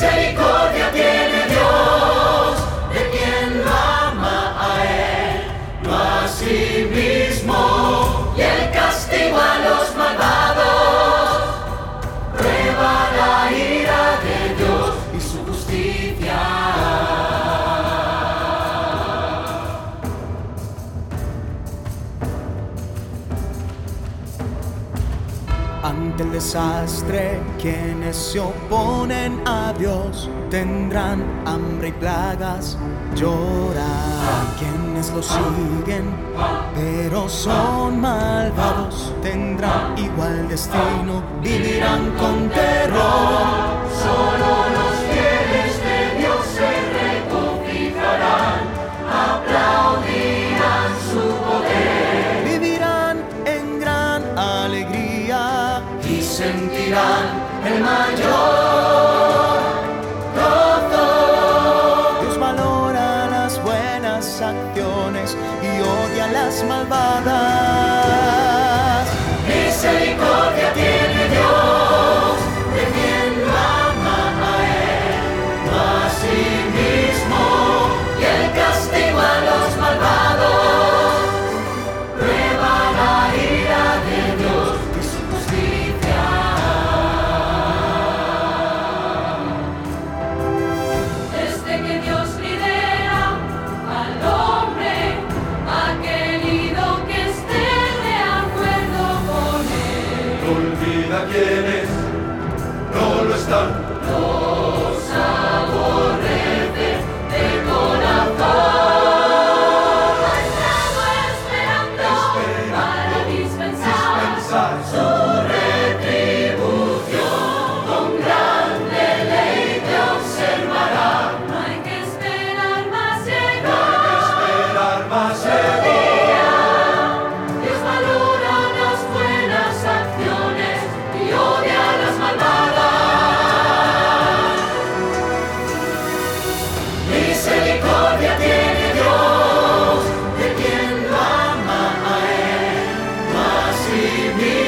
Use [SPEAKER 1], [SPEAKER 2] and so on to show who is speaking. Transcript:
[SPEAKER 1] Misericordia tiene Dios de quien lo ama a Él, no a sí mismo, y el castigo a los malvados. Prueba la ira de Dios y su justicia.
[SPEAKER 2] Ante el desastre, quienes se oponen a Dios tendrán hambre y plagas, llorar. Quienes lo siguen, pero son malvados, tendrán igual destino, vivirán con
[SPEAKER 1] y sentirán el mayor gozo.
[SPEAKER 2] Dios valora las buenas acciones y odia las malvadas.
[SPEAKER 1] Misericordia Los aborrece de corazón. Estamos esperando, esperando para dispensar, su
[SPEAKER 3] retribución. Con gran deleite observará. No hay que
[SPEAKER 4] esperar más Misericordia
[SPEAKER 3] tiene Dios de quien ama a él,
[SPEAKER 4] más
[SPEAKER 3] y.